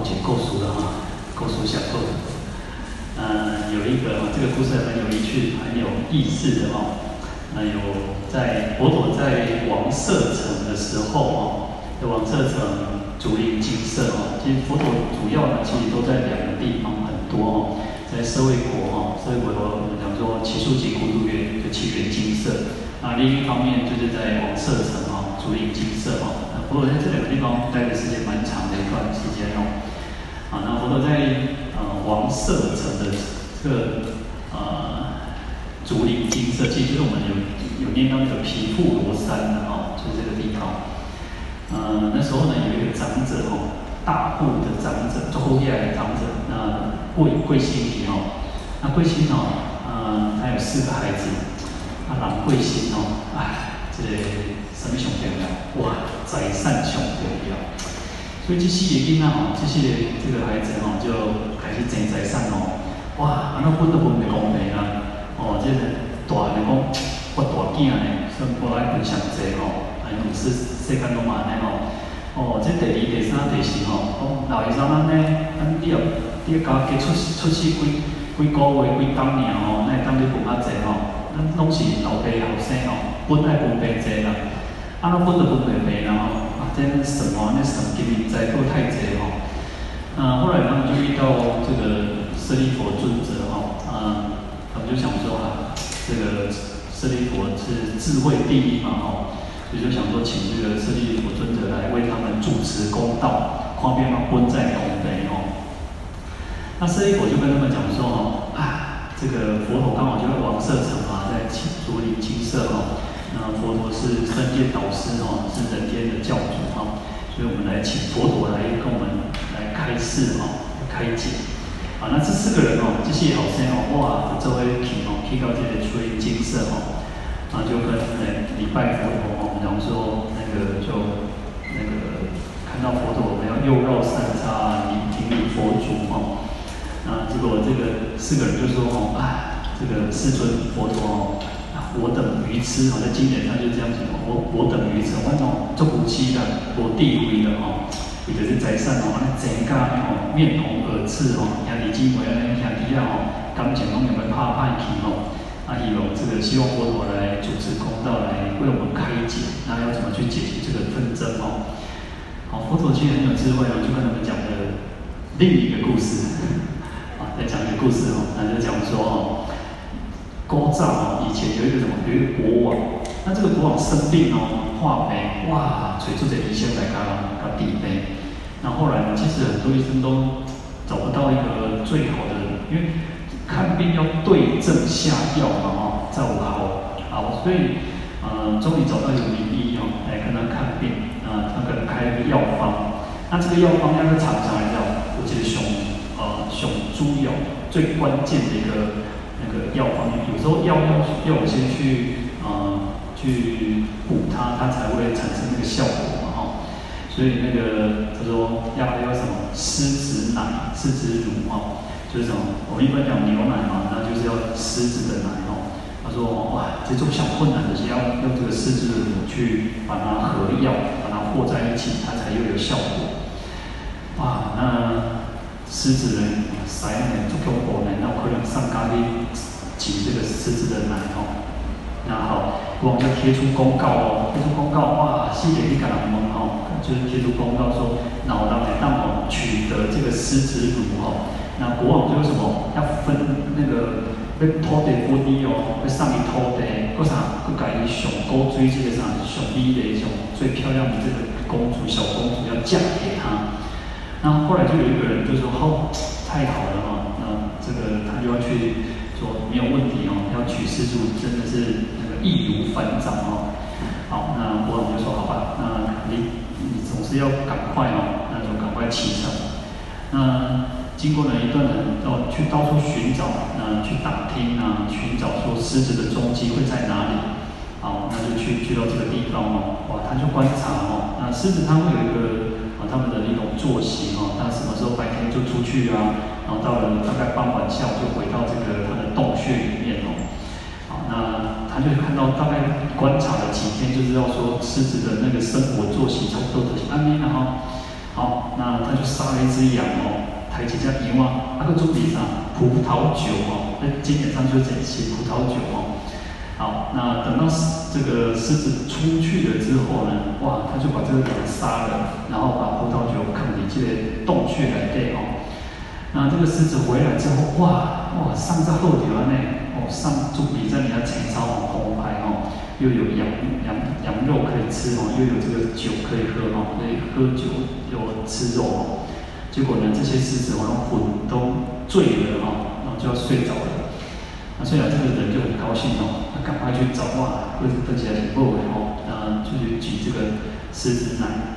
空姐够熟了哈，够熟想够的。嗯，有一个这个故事很有趣，很有意思的哦。那有在佛陀在王舍城的时候哦，在王舍城竹林精舍哦，其实佛陀主要呢，其实都在两个地方很多哦，在舍卫国哦，舍卫国的我们讲说只树给孤独园就祇园精舍，那另一方面就是在王舍城哦，竹林精舍哦。佛陀在这两个地方待的时间蛮长的一段时间哦。啊，那佛陀在呃王舍城的这个呃竹林精舍，其实就是我们有有念到那个皮富罗山的哦，就是这个地方。呃，那时候呢有一个长者哦，大部的长者，最后一代的长者，那贵贵心体哦，那贵姓哦，呃，他有四个孩子，啊，郎贵姓哦，哎，这个什么兄弟了？哇！在善上重要，所以这些的囡仔吼，这些的这个孩子吼，就开始争财产哦。哇，安那分都分袂公平啊！哦，这个大的讲，我大囝呢，算过来分上济吼，哎，唔是世间都嘛安尼吼。哦，这第二、第三、第四吼，讲老爷啥物呢？咱你要你要家己出出世几几个月、几冬年吼，那当你分较济吼，咱拢是老爸后生吼，本来分袂济啦。啊，那分都分袂平啦吼，啊，这什么？那什么？给你在做太济吼。啊，后来他们就遇到这个舍利佛尊者吼，啊，他们就想说啊，这个舍利佛是智慧第一嘛吼，所以就想说请这个舍利佛尊者来为他们主持公道，方便嘛分在公平吼。那舍利佛就跟他们讲说吼，啊，这个佛陀刚好就在王舍城嘛，在青竹林青舍吼。那佛陀是三界导师哦，是人间的教主哈，所以我们来请佛陀来跟我们来开示哦，开解。啊，那这四个人哦，这些好声哦，哇，周围听哦，听到这些出于金色哦，啊，就跟来礼拜佛陀哦，然后说那个就那个看到佛陀，我们要右绕三匝，礼顶礼佛足哦。那结果这个四个人就说哦，啊，这个世尊佛陀哦。我等愚痴，好在经典上就这样子。我我等愚痴，我讲做夫妻的，我地位的哦，也就是在上哦，那整个哦面红耳赤哦，像李金辉啊，像伊啊哦，感情拢有没怕歹去哦？啊，希望这个希望佛陀来主持公道，来为我们开解，那要怎么去解决这个纷争哦？好，佛陀其实很有智慧哦，就跟他们讲的另一个故事啊，再讲一个故事哦，那就讲说哦。古早哦，以前有一个什么，有一个国王，那这个国王生病哦，化病，哇，找出这医生来他他治病。那后，来呢，其实很多医生都找不到一个最好的，因为看病要对症下药嘛，哦，才有好，好，所以呃，终于找到一个名医哦，来跟他看病，啊、呃，他可能开一个药方。那这个药方要是常常来讲，我记得熊呃熊猪药最关键的一个。个药方面，有时候药要要我先去呃去补它，它才会产生那个效果嘛哈。所以那个他说要要什么狮子奶、狮子乳哈，就是什么我们一般讲牛奶嘛，那就是要狮子的奶哦。他说哇，这种小困难的是要用这个狮子乳去把它合药，把它和在一起，它才又有效果。哇，那。狮子人，塞呢，足够多呢，那可能上咖喱挤这个狮子的奶哦。那好，国王就贴出公告哦，贴出公告，哇，谢谢你给他们哦，就是贴出公告说，老狼来让我取得这个狮子乳哦。那国王就说什么？要分那个被偷的玻璃哦，被上面偷的，为啥？不改以熊高追这个啥？熊逼的一种最漂亮的这个公主，小公主要嫁给他。那后来就有一个人就说：“好，太好了哈，那这个他就要去说没有问题哦，要娶施主真的是那个易如反掌哦。”好，那国王就说：“好吧，那你你总是要赶快哦，那就赶快启程。”那经过了一段人哦，去到处寻找，那去打听啊，寻找说狮子的踪迹会在哪里？好，那就去去到这个地方哦，哇，他就观察哦，那狮子它会有一个。他们的一种作息哈，他什么时候白天就出去啊，然后到了大概傍晚下午就回到这个他的洞穴里面哦。好，那他就看到大概观察了几天，就知道说狮子的那个生活作息差不多都是安宁的哈。好，那他就杀了一只羊哦，抬起只羊啊，那个桌子上葡萄酒哦，那经典上就这些葡萄酒哦。好，那等到这个狮子出去了之后呢，哇，他就把这个羊杀了，然后把葡萄酒扛进这洞穴来对哦。那这个狮子回来之后，哇哇，上在后头呢，哦，上桌底这里要青草很澎湃哦，又有羊羊羊肉可以吃哦，又有这个酒可以喝哦，可以喝酒又吃肉哦。结果呢，这些狮子好像魂都醉了哦，然后就要睡着了。那虽然这个人就很高兴哦，他赶快去找哇，或者是起来挺后悔哦，然后就去举这个狮子奶，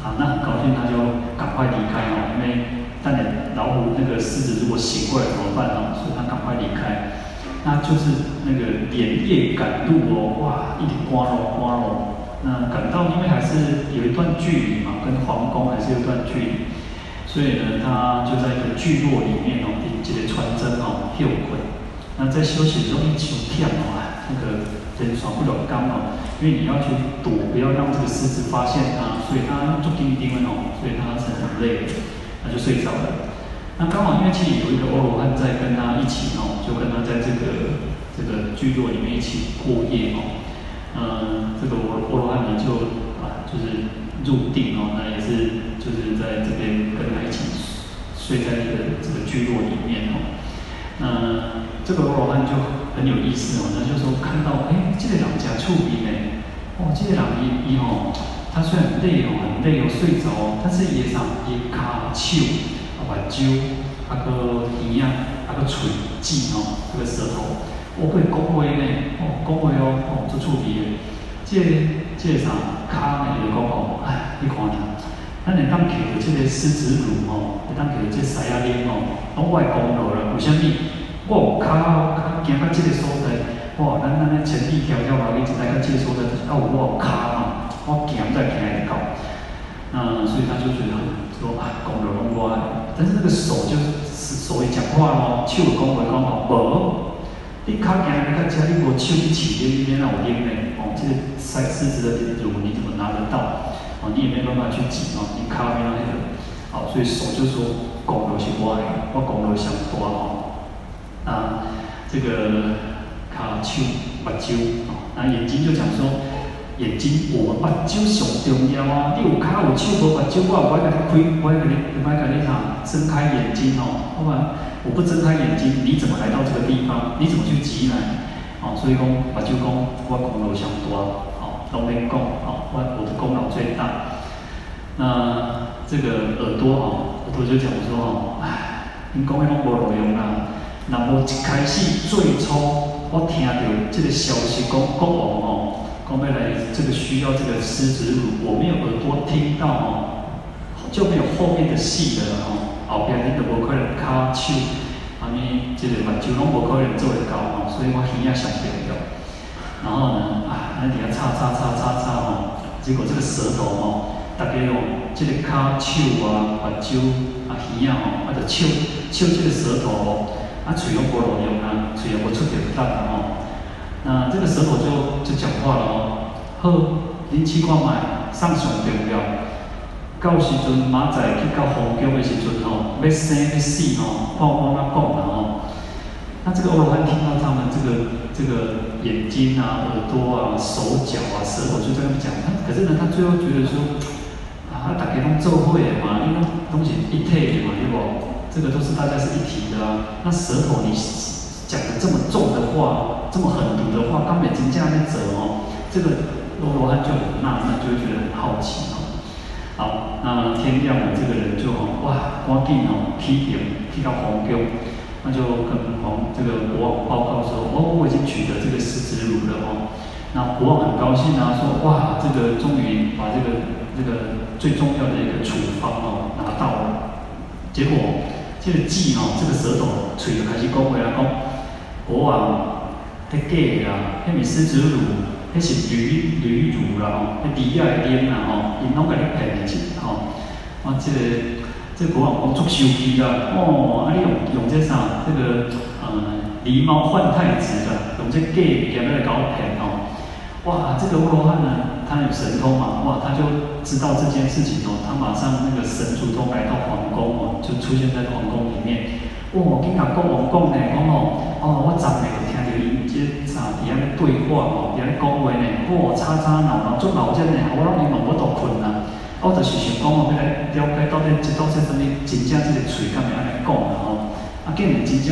啊，那很高兴他就赶快离开哦，因为但你老虎那个狮子如果醒过来怎么办呢？所以他赶快离开，那就是那个连夜赶路哦，哇，一直刮咯刮咯，那赶到因为还是有一段距离嘛，跟皇宫还是有一段距离，所以呢，他就在一个聚落里面哦，这个传真哦，又困。那在休息的时候一起跳哦，那个人爽不了刚哦，因为你要去躲，不要让这个狮子发现它，所以他做叮叮哦，所以它是很累，它就睡着了。那刚好因为其实有一个欧罗汉在跟他一起哦，就跟他在这个这个聚落里面一起过夜哦。嗯，这个欧欧罗汉呢就啊就是入定哦，那也是就是在这边跟他一起睡在这个这个聚落里面哦。嗯。这个罗汉就很有意思哦，他就说看到哎，这个人家处理呢，哦，这个人一，一哦，他虽然累哦，很累哦，睡着哦，但是伊上伊卡手啊把揪啊个耳啊啊个嘴舌哦，这个舌头，我会讲话呢，哦讲话哦，哦做处理的，这、这个啥卡呢？就讲哦，哎，你看呢，咱能当摕到这个狮子乳哦，能当摕到这狮子奶哦，拢外公路了，为什么？我卡卡行到这个所在，哇！咱咱咧千里迢迢来，一直来到这个所在，啊，我卡嘛，我行再行来到，嗯，所以他就觉得说啊，功劳拢我，但是那个手就是所谓讲话咯，手讲话讲好，无，你卡行来到这，你无手一起拎，你哪有拎呢？哦，这个狮狮子的乳你怎么拿得到？哦，你也没办法去挤哦，你卡没那个，好，所以手就说功劳是我的，我功劳上大哦。啊，这个卡丘目睭啊，那眼睛就讲说，眼睛我目睭上重要啊，你有卡有手无目睭，我我给你开，我给你，我给你啥？睁开眼睛哦，好吧，我不睁开眼睛，你怎么来到这个地方？你怎么去挤奶？哦，所以讲目睭讲我功劳上大，哦，都没讲，哦，我我的功劳最大。那这个耳朵哦，耳朵就讲说哦，唉，你讲的拢无路用啊。那么一开始最初我听到这个消息，讲国王哦，讲要来这个需要这个狮子乳，我没有耳朵听到哦，就没有后面的戏了哦。后边你都无可能卡手，阿咪这个目睭拢无可能做得到哦，所以我耳也上不了。然后呢，啊，那底下擦擦擦擦擦哦，结果这个舌头哦，大概哦，这个卡手啊，目睭啊，耳啊，或者手手这个舌头啊，嘴又不能用啊，嘴又不出点蛋哦。那这个舌头就就讲话了哦。好，恁试看觅，上上重要。到时阵马仔去到皇宫的时阵哦，要生要死哦，看我哪讲啦哦。那这个欧罗汉听到他们这个这个眼睛啊、耳朵啊、手脚啊、舌头就这样讲，他可是呢，他最后觉得说，啊，大家拢做伙的嘛，因为东西一体的嘛，对不？这个都是大家是一体的啊，那舌头你讲的这么重的话，这么狠毒的话，刚美金这样子折哦，这个罗罗汉就很纳闷，就觉得很好奇哦。好，那天亮了，这个人就哦，哇，赶紧哦，批点批到皇宫，那就跟皇这个国王报告说，哦，我已经取得这个狮子乳了哦。那国王很高兴啊，说，哇，这个终于把这个这个最重要的一个处方哦拿到了，结果。这个鸡吼，这个舌头嘴就开始讲话啦，讲国王在假啦，迄个狮子乳，迄是驴驴乳啦吼，迄猪仔会啉啦吼，因拢甲你骗去吼。啊，这个这个国王讲足生气啦，哦，啊你用用这啥？这个呃狸猫换太子啦，用这假物件来搞骗吼。哇，这个欧罗汉呢，他有神通嘛，哇，他就知道这件事情哦，他马上那个神主动来到皇宫哦，就出现在皇宫里面。哇，跟他国王讲呢，讲哦，哦，我昨日听到伊这啥底下咧对话哦，底下咧讲话呢，哇，吵吵闹闹，足闹热呢，我拢连梦都困啦。我就是想讲哦，要来了解到底这到底什么真正这个嘴干嘛安尼讲啦吼，啊，竟然真正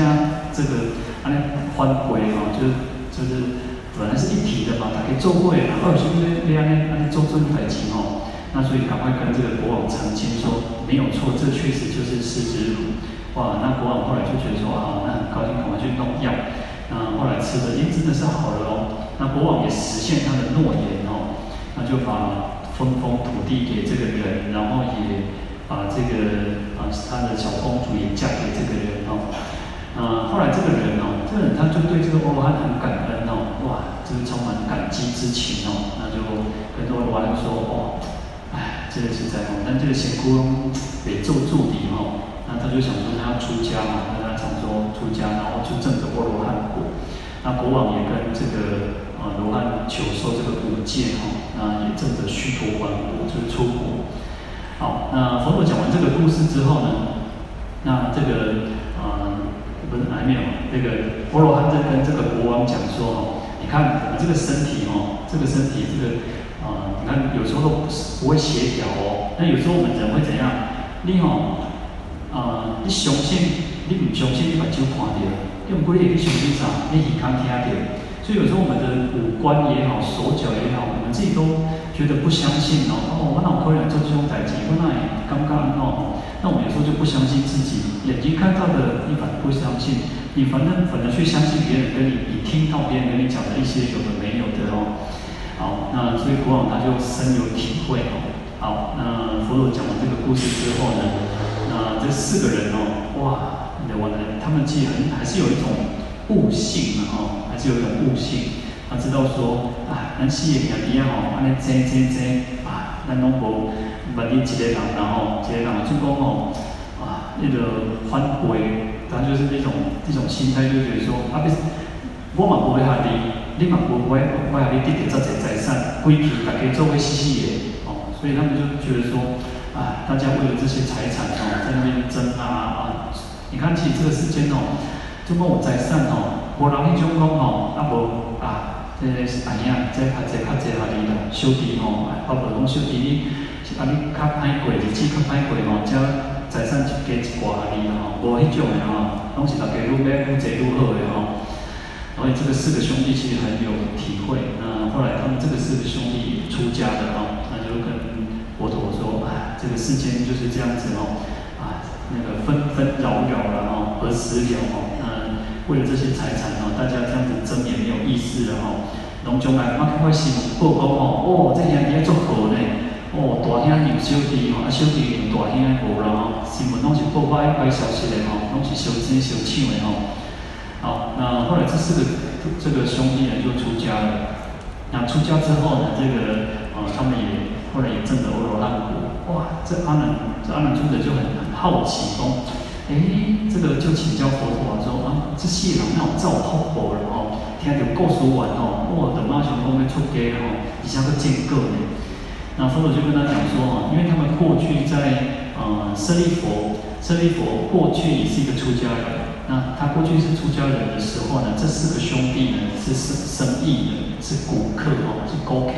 这个安尼翻过哦，就是就是。本来是一体的嘛，大家做过呀，二兄弟这样呢，那做这种代志哦，那所以赶快跟这个国王澄清说，没有错，这确实就是狮子乳。哇，那国王后来就觉得说，啊，那很高兴，赶快去弄药。那后来吃的，因为真的是好了哦。那国王也实现他的诺言哦，那就把分封土地给这个人，然后也把这个啊他的小公主也嫁给这个人哦。啊，后来这个人哦，他就对这个欧罗汉很感恩哦。哇，就是充满感激之情哦，那就跟这个罗汉说哦，哎，这个实在哦，但这个仙姑也做助理哦，那他就想说他要出家嘛，那他常说出家，然后就证得欧罗汉果。那国王也跟这个呃罗汉求受这个五戒哦，那也证得须陀洹果，就是出国。好，那佛陀讲完这个故事之后呢，那这个呃不是还没有，这个欧罗汉在跟这个国王讲说哦。你看我们这个身体哦，这个身体这个啊、呃，你看有时候都不是不会协调哦。那有时候我们人会怎样？你哦，啊、呃，你相信你不相信，你把酒看掉，用不力去相信啥？你耳康听到。所以有时候我们的五官也好，手脚也好，我们自己都觉得不相信哦。哦，我脑壳里做这种代志，我那也刚刚哦，那我们有时候就不相信自己眼睛，信。你反正反正去相信别人跟你，你听到别人跟你讲的一些有的没有的哦。好，那所以国王他就深有体会哦。好，那佛陀讲完这个故事之后呢，那这四个人哦，哇，我呢，他们既然还是有一种悟性嘛哦，还是有一种悟性，他知道说啊，咱四个兄弟哦，安尼争争争啊，咱拢无不你一个人，然后一个人就讲哦，啊，那个反悔。他就是那种这种心态，就觉得说啊，不是我嘛不会害你，你嘛不会我害你，得到这些财产，归去大家做为死死的哦，所以他们就觉得说啊，大家为了这些财产哦，在那边争啊啊！你看，其实这个世间哦，这么有财产哦，无人去讲讲哦，啊无啊，这个是安样，这较这较这下哩啦，小弟哦，包括讲小弟你，啊你较歹过，日子较歹过哦，这。财产就加一寡而已啦，吼，无迄种的吼，拢是大家愈买愈济愈好的吼。所以这个四个兄弟其实很有体会。那后来他们这个四个兄弟也出家了吼，那就跟佛陀说：“啊，这个世间就是这样子吼，啊，那个纷纷扰扰了吼，何时了吼？那为了这些财产吼，大家这样子争也没有意思了吼。龙将来，我开开心报告吼，哦，这样也足好呢。”哦，大兄养小弟吼，啊小弟养大兄无啦吼，新闻拢是报歹歹消息的吼，拢是相争相抢的吼。好，那后来这四个这个兄弟呢就出家了。那出家之后呢，这个呃他们也后来也证得阿罗汉果。哇，这阿难这阿难尊者就很很好奇说，诶，这个就请教佛陀说啊，这世人那种造福报了吼，听到故事完吼，哇，等马上讲要出家吼，一下个见过呢。那佛陀就跟他讲说哈，因为他们过去在呃舍利佛，舍利佛过去也是一个出家人。那他过去是出家人的时候呢，这四个兄弟呢是生生意人，是顾客哦，是顾客。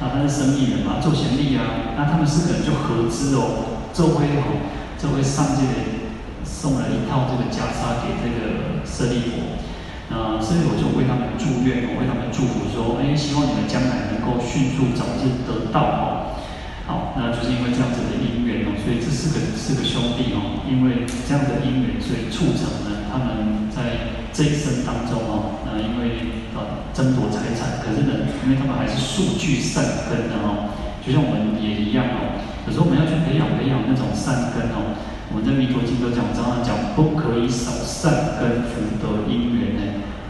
那他是生意人嘛，做生意啊。那他们四个人就合资哦，这会哦，就会上这个送了一套这个袈裟给这个舍利佛。那舍利佛就为他们祝愿，哦为他们祝福说，哎，希望你们将来够迅速早日得到哦。好，那就是因为这样子的因缘哦，所以这四个四个兄弟哦，因为这样的因缘，所以促成了他们在这一生当中哦，那因为呃争夺财产，可是呢，因为他们还是数据善根的哦，就像我们也一样哦，有时候我们要去培养培养那种善根哦。我们在弥陀经都讲，常常讲不可以少善根福德因缘呢。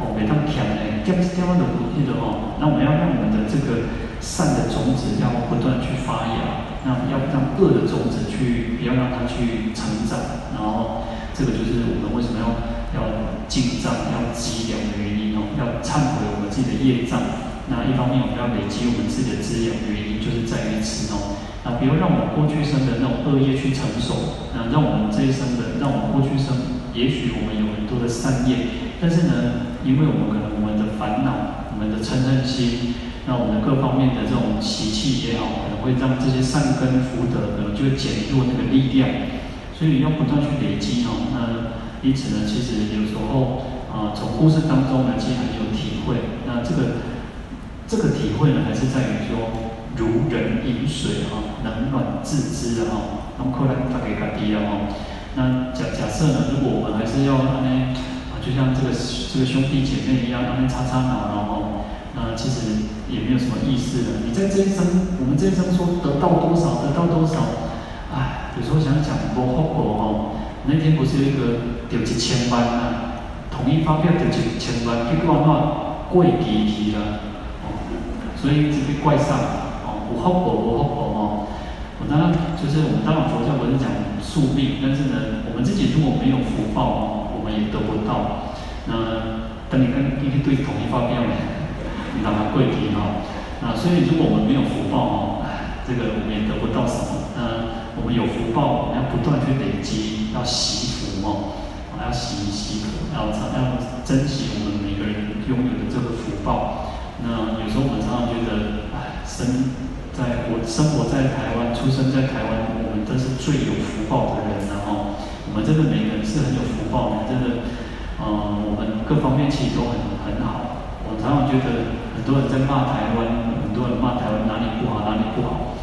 哦，每当强呢，这样子这样的不记得哦。那我们要让我们的这个善的种子要不断去发芽，那要让恶的种子去不要让它去成长。然后这个就是我们为什么要要进藏、要积粮的原因哦，要忏悔我们自己的业障，那一方面我们要累积我们自己的资源，原因就是在于此哦。那比如让我们过去生的那种恶业去成熟，那让我们这一生的，让我们过去生，也许我们有很多的善业，但是呢，因为我们可能我们的烦恼、我们的嗔恨心，那我们的各方面的这种习气也好，可能会让这些善根福德可能就会减弱那个力量，所以你要不断去累积哦。那因此呢，其实有时候啊，从故事当中呢，其实很有体会。那这个这个体会呢，还是在于说，如人饮水哈，冷暖自知的哈，那么后来他给他低了哈。那假假设呢，如果我们还是要那呢，就像这个这个兄弟姐妹一样，那边擦擦脑，然后，那其实也没有什么意思了。你在这一生，我们这一生说得到多少，得到多少，哎，有时候想想多后果哦。那天不是有一个丢一千万啊，统一发票丢一千万，结果那贵几期了，哦，所以一直被怪上，哦，无后果，无后果哦。我当然就是我们当然佛教不是讲宿命，但是呢，我们自己如果没有福报哦，也得不到。那等你跟一对统一发票，你让它贵体哈。那所以如果我们没有福报哦，这个我们也得不到什么。那我们有福报，我们要不断去累积，要惜福哦，要惜惜福，要要珍惜我们每个人拥有的这个福报。那有时候我们常常觉得，哎，生。在我生活在台湾，出生在台湾，我们都是最有福报的人，然后我们真的每个人是很有福报的，真的，嗯、我们各方面其实都很很好。我常常觉得很多人在骂台湾，很多人骂台湾哪里不好，哪里不好。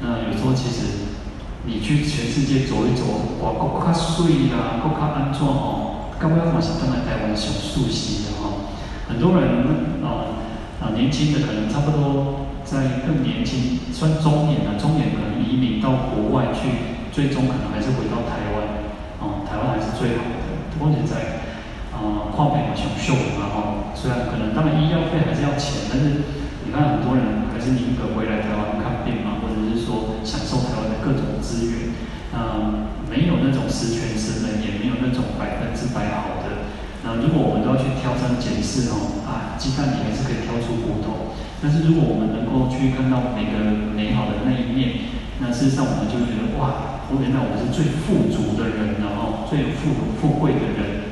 那有时候其实你去全世界走一走，哇，国较水啦，国较安装哦，刚刚嘛是当来台湾小熟悉的哈。很多人啊啊、呃，年轻的可能差不多。在更年轻，算中年了，中年可能移民到国外去，最终可能还是回到台湾，哦、台湾还是最好的。而且在啊，矿业嘛，享受嘛，哦，虽然可能当然医药费还是要钱，但是你看很多人还是宁可回来台湾看病嘛，或者是说享受台湾的各种资源，嗯，没有那种十全十美，也没有那种百分之百好的。那如果我们都要去挑三拣四哦，啊，鸡蛋里还是可以挑出骨头。但是如果我们能够去看到每个美好的那一面，那事实上我们就觉得哇，原来我们是最富足的人，然后最富富贵的人。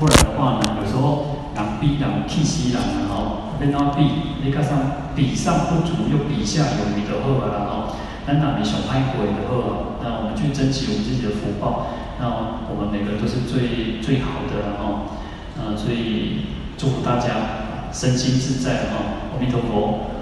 不然的话呢，有时候人比人气死人，然后跟他比，你加上比上不足又比下有余的好啊，然后咱哪里想拍鬼的好，那我们去珍惜我们自己的福报，那我们每个人都是最最好的，然后，呃，所以祝福大家。身心自在哈，阿弥陀佛。